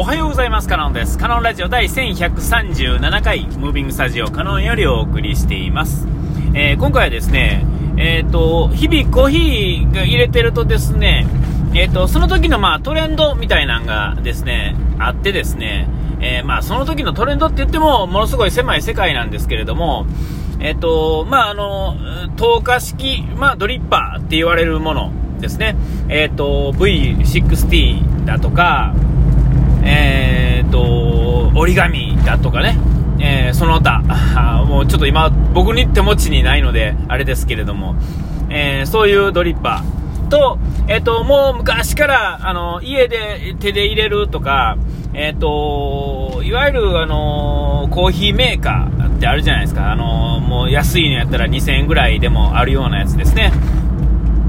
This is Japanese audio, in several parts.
おはようございます。カノンです。カノンラジオ第1137回、ムービングスタジオカノンよりお送りしています。えー今回はですね、えっ、と、日々コーヒーが入れてるとですね、えっ、と、その時のまあトレンドみたいなのがですね、あってですね、えーまあその時のトレンドって言っても、ものすごい狭い世界なんですけれども、えっ、と、まああの、透過式、まあドリッパーって言われるものですね。えっ、と、V60 だとか、えー、と、折り紙だとかね、えーその他、もうちょっと今、僕に手持ちにないので、あれですけれども、えーそういうドリッパー。と、えっ、と、もう昔から、あの、家で手で入れるとか、えっ、と、いわゆる、あの、コーヒーメーカーってあるじゃないですか。あの、もう安いのやったら2000円ぐらいでもあるようなやつですね。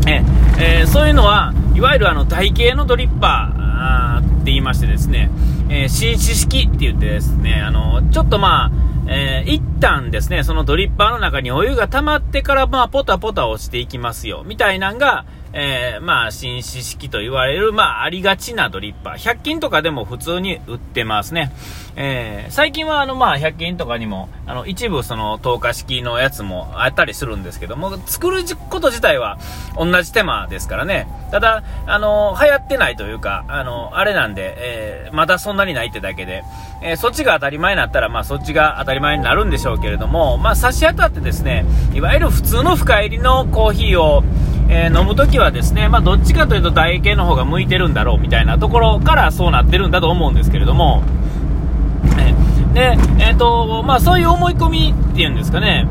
ええーそういうのは、いわゆるあの台形のドリッパー言いましてですね、えー紳士式って言ってですね、あのちょっとまあ、えー一旦ですね、そのドリッパーの中にお湯が溜まってから、まあ、ポタポタ落ちていきますよ、みたいなんが、えーまあ、紳士式と言われる、まあ、ありがちなドリッパー。100均とかでも普通に売ってますね。えー最近は、あの、まあ、100均とかにも、あの、一部、その、透過式のやつもあったりするんですけども、作ること自体は同じ手間ですからね。ただ、あの、流行ってないというか、あの、あれなんで、えーまだそんなにないってだけで、えそっちが当たり前になったら、まあ、そっちが当たり前になるんでしょうけれども、まあ、差し当たってですね、いわゆる普通の深入りのコーヒーを、えー飲むときはですね、まあ、どっちかというと台形の方が向いてるんだろうみたいなところからそうなってるんだと思うんですけれども、えで、えっ、と、まあ、そういう思い込みっていうんですかね、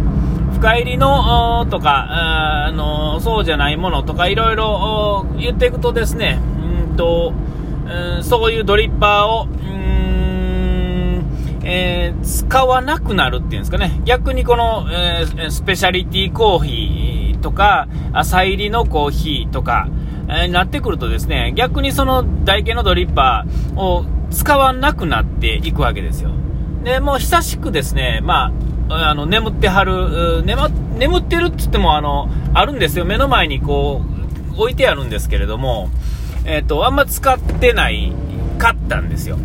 深入りのとか、あのそうじゃないものとかいろいろ言っていくとですね、うんと、うんそういうドリッパーを、えー使わなくなるっていうんですかね、逆にこの、えースペシャリティコーヒーとか、朝入りのコーヒーとか、えーなってくるとですね、逆にその台形のドリッパーを使わなくなっていくわけですよ。で、もう久しくですね、まあ、あの、眠ってはる、眠眠ってるって言っても、あの、あるんですよ。目の前にこう、置いてあるんですけれども、えっ、と、あんま使ってないかったんですよ。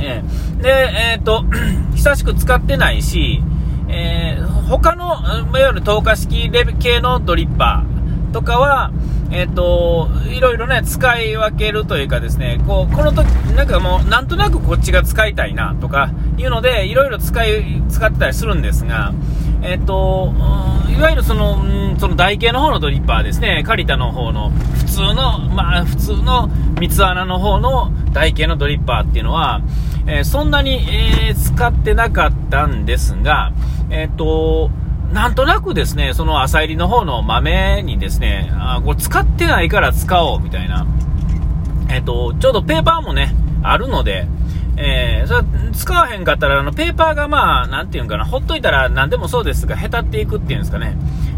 ええで、えっ、と、久しく使ってないし、えー他の、いわゆる透過式レベ系のドリッパーとかは、えっ、と、いろいろね、使い分けるというかですね、こう、この時、なんかもう、なんとなくこっちが使いたいな、とか、いうので、いろいろ使い、使ってたりするんですが、えっ、と、いわゆるその、うんその台形の方のドリッパーですね、カリタの方の、普通の、まあ、普通の三つ穴の方の台形のドリッパーっていうのは、えーそんなに、えー使ってなかったんですが、えっ、と、なんとなくですね、その朝入りの方の豆にですね、あこれ使ってないから使おうみたいな、えっ、と、ちょうどペーパーもね、あるので、えーそれ使わへんかったら、あの、ペーパーがまあ、なんていうんかな、ほっといたら何でもそうですが、へたっていくっていうんですかね。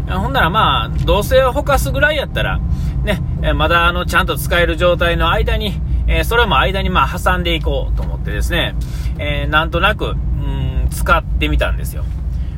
ほんならまあ、どうせほかすぐらいやったら、ね、えまだあの、ちゃんと使える状態の間に、えーそれも間にまあ、挟んでいこうと思ってですね、えーなんとなく、うん、使ってみたんですよ。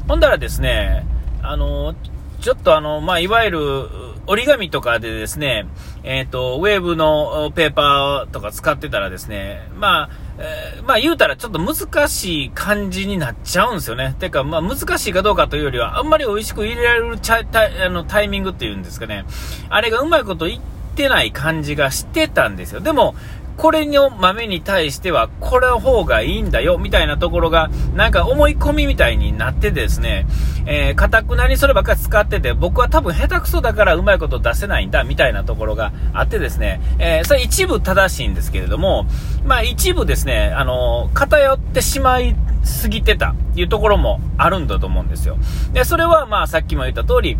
ほんだらですね、あの、ちょっとあの、まあ、いわゆる、折り紙とかでですね、えっ、と、ウェーブのペーパーとか使ってたらですね、まあ、えーまあ言うたらちょっと難しい感じになっちゃうんですよね。てか、まあ難しいかどうかというよりは、あんまり美味しく入れられるちゃタイあのタイミングっていうんですかね。あれがうまいこといってない感じがしてたんですよ。でも、これの豆に対しては、これの方がいいんだよ、みたいなところが、なんか思い込みみたいになってですね、えー、かたくなにそればっかり使ってて、僕は多分下手くそだからうまいこと出せないんだ、みたいなところがあってですね、えー、それ一部正しいんですけれども、まあ一部ですね、あのー偏ってしまいすぎてたっていうところもあるんだと思うんですよ。で、それはまあさっきも言った通り、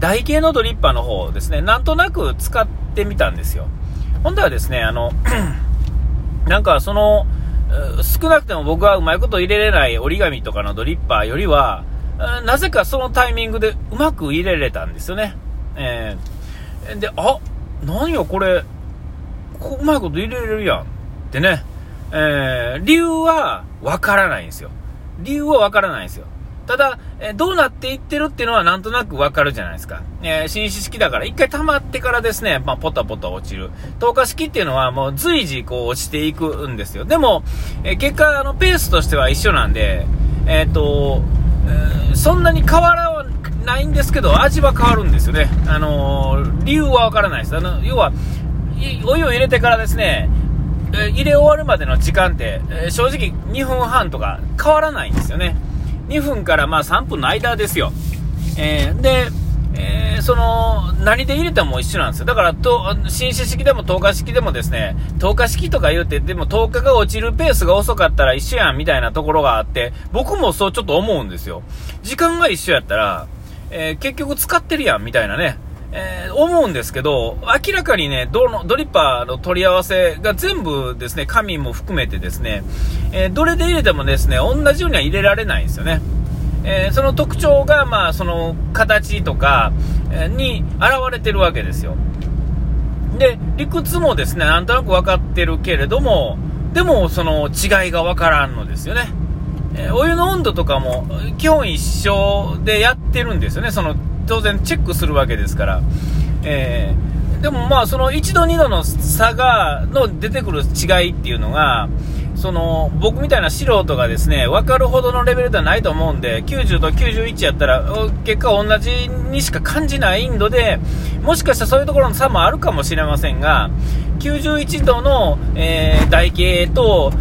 台形のドリッパーの方をですね、なんとなく使ってみたんですよ。ほんではですね、あの、なんかその、少なくても僕はうまいこと入れれない折り紙とかのドリッパーよりは、なぜかそのタイミングでうまく入れれたんですよね。えーで、あ、なんやこれ、こうまいこと入れれるやんってね、えー理由はわからないんですよ。理由はわからないんですよ。ただ、えどうなっていってるっていうのはなんとなくわかるじゃないですか。えー、紳士式だから一回溜まってからですね、まあ、ポタポタ落ちる。透過式っていうのはもう随時こう落ちていくんですよ。でも、えー、結果、あの、ペースとしては一緒なんで、えっ、ー、と、えそんなに変わらないんですけど、味は変わるんですよね。あの理由はわからないです。あの、要は、お湯を入れてからですね、え入れ終わるまでの時間って、え正直2分半とか変わらないんですよね。2分からまあ3分の間ですよ。えー、で、えー、その、何で入れても一緒なんですよ。だから、と、紳士式でも透過式でもですね、透過式とか言うて、でも透過が落ちるペースが遅かったら一緒やんみたいなところがあって、僕もそうちょっと思うんですよ。時間が一緒やったら、えー、結局使ってるやんみたいなね。えー、思うんですけど、明らかにね、ドのドリッパーの取り合わせが全部ですね、紙も含めてですね、えー、どれで入れてもですね、同じようには入れられないんですよね。えー、その特徴が、まあ、その形とか、に現れてるわけですよ。で、理屈もですね、なんとなく分かってるけれども、でも、その違いが分からんのですよね。えお湯の温度とかも基本一緒でやってるんですよね。その当然チェックするわけですから。えー、でもまあ、その1度2度の差が、の出てくる違いっていうのが、その、僕みたいな素人がですね、分かるほどのレベルではないと思うんで、90と91やったら、結果同じにしか感じないインドで、もしかしたらそういうところの差もあるかもしれませんが、91度の、えー、台形と、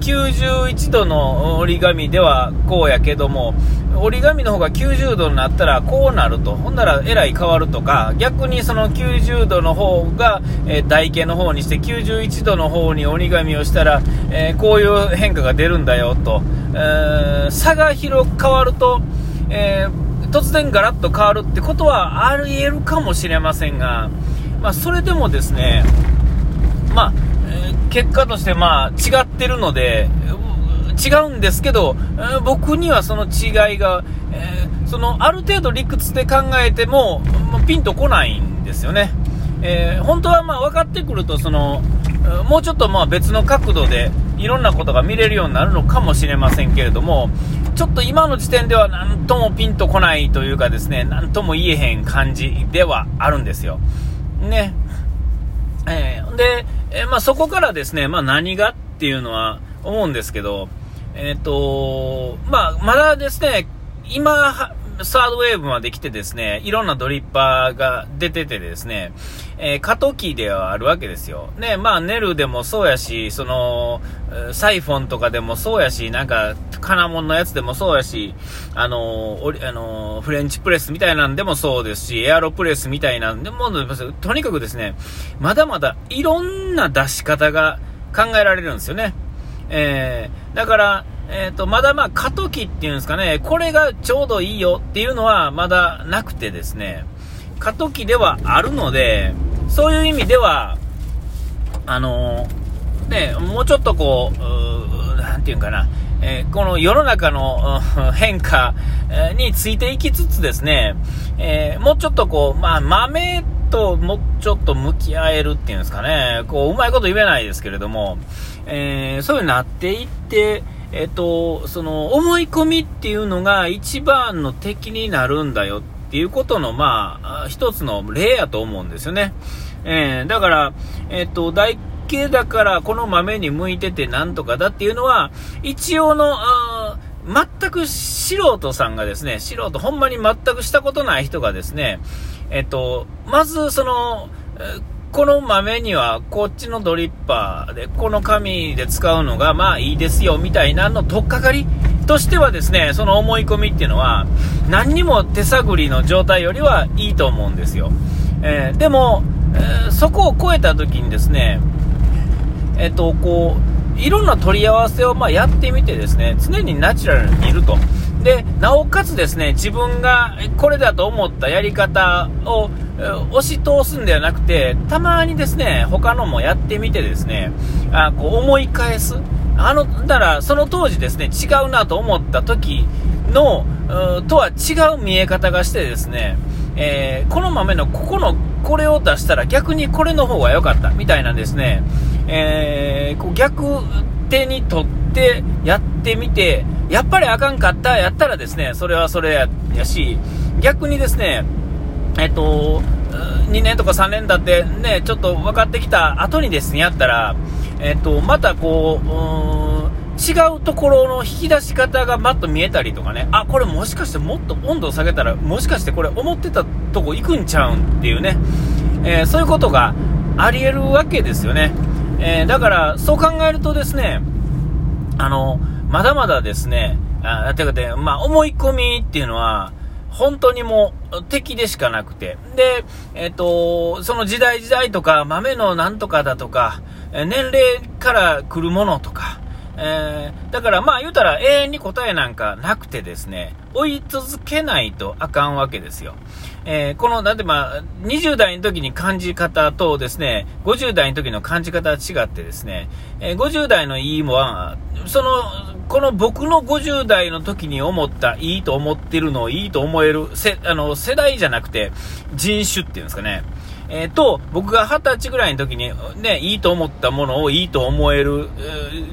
91度の折り紙ではこうやけども、折り紙の方が90度になったらこうなると。ほんならえらい変わるとか、逆にその90度の方が、えー、台形の方にして91度の方に折り紙をしたら、えー、こういう変化が出るんだよと。えー、差が広く変わると、え突然ガラッと変わるってことはあり得るかもしれませんが、まあ、それでもですね、まあ、結果としてまあ違ってるので、違うんですけど、え僕にはその違いが、えー、そのある程度理屈で考えても、まピンとこないんですよね。えー、本当はまあ分かってくるとその、もうちょっとまあ別の角度でいろんなことが見れるようになるのかもしれませんけれども、ちょっと今の時点では何ともピンとこないというかですね、何とも言えへん感じではあるんですよ。ね。えー、で、えー、まあそこからですね、まあ何がっていうのは思うんですけど、えっ、ー、と、まあ、まだですね、今、サードウェーブまで来てですね、いろんなドリッパーが出ててですね、えー、過渡期ではあるわけですよ。ね、まあ、ネルでもそうやし、その、サイフォンとかでもそうやし、なんか、金物のやつでもそうやし、あのー、あのー、フレンチプレスみたいなんでもそうですし、エアロプレスみたいなんでも、とにかくですね、まだまだいろんな出し方が考えられるんですよね。えー、だから、えっ、ー、と、まだまあ過渡期っていうんですかね、これがちょうどいいよっていうのはまだなくてですね、過渡期ではあるので、そういう意味では、あの、ね、もうちょっとこう、なんていうかな、えー、この世の中の 変化についていきつつですね、えー、もうちょっとこう、まあ、豆ともうちょっと向き合えるっていうんですかね、こう、うまいこと言えないですけれども、えー、そういうになっていって、えっ、と、その、思い込みっていうのが一番の敵になるんだよっていうことの、まあ、一つの例やと思うんですよね。えー、だから、えっ、と、大系だからこの豆に向いててなんとかだっていうのは、一応の、あ全く素人さんがですね、素人、ほんまに全くしたことない人がですね、えっと、まずその、この豆にはこっちのドリッパーで、この紙で使うのがまあいいですよみたいなのとっかかりとしてはですね、その思い込みっていうのは、何にも手探りの状態よりはいいと思うんですよ。えー、でも、えー、そこを超えた時にですね、えっ、と、こう、いろんな取り合わせをまやってみてですね、常にナチュラルにいると。で、なおかつですね、自分がこれだと思ったやり方を押し通すんではなくて、たまにですね、他のもやってみてですね、あこう思い返す。あの、だから、その当時ですね、違うなと思った時の、とは違う見え方がしてですね、えー、この豆のここの、これを出したら逆にこれの方が良かったみたいなんですね、えー、こう逆手に取ってやってみて、やっぱりあかんかったやったらですね、それはそれやし、逆にですね、えっと、2年とか3年だってね、ちょっと分かってきた後にですね、やったら、えっと、またこう、違うところの引き出し方がマッと見えたりとかね、あ、これもしかしてもっと温度を下げたら、もしかしてこれ思ってたとこ行くんちゃうんっていうね、えー、そういうことがあり得るわけですよね。えー、だから、そう考えるとですね、あの、まだまだですね、あてかで、まあ、思い込みっていうのは、本当にもう敵でしかなくて。で、えっ、ー、と、その時代時代とか、豆のなんとかだとか、年齢から来るものとか、えー、だからまあ言うたら永遠に答えなんかなくてですね、追い続けないとあかんわけですよ。えー、この、なんてまあ、20代の時に感じ方とですね、50代の時の感じ方は違ってですね、えー、50代のいいもは、その、この僕の50代の時に思った、いいと思ってるのをいいと思える、せ、あの、世代じゃなくて、人種っていうんですかね。えー、と、僕が20歳ぐらいの時に、ね、いいと思ったものをいいと思える、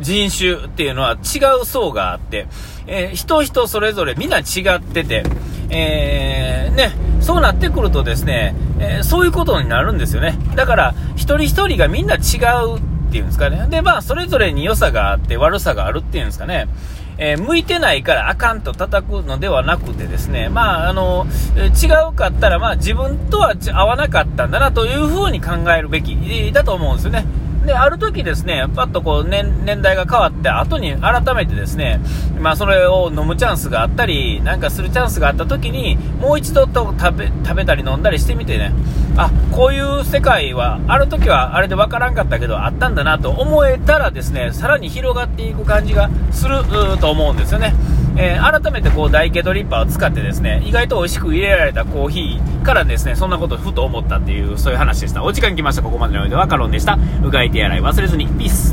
人種っていうのは違う層があって、えー、人人それぞれみんな違ってて、えー、ね、そうなってくるとですね、えー、そういうことになるんですよね。だから、一人一人がみんな違うっていうんですかね。で、まあ、それぞれに良さがあって悪さがあるっていうんですかね。えー、向いてないからあかんと叩くのではなくてですね、まあ、あの、違うかったら、まあ、自分とは合わなかったんだなというふうに考えるべきだと思うんですよね。で、ある時ですね、パッとこう年、年代が変わって後に改めてですね、まあそれを飲むチャンスがあったり、なんかするチャンスがあった時に、もう一度と食べ、食べたり飲んだりしてみてね、あ、こういう世界は、ある時はあれでわからんかったけど、あったんだなと思えたらですね、さらに広がっていく感じがすると思うんですよね。えー、改めてこうダイケドリッパーを使ってですね、意外と美味しく入れられたコーヒーからですね、そんなことふと思ったっていう、そういう話でした。お時間来ました。ここまでのおいではカロンでした。うがい手洗い忘れずに。ピース。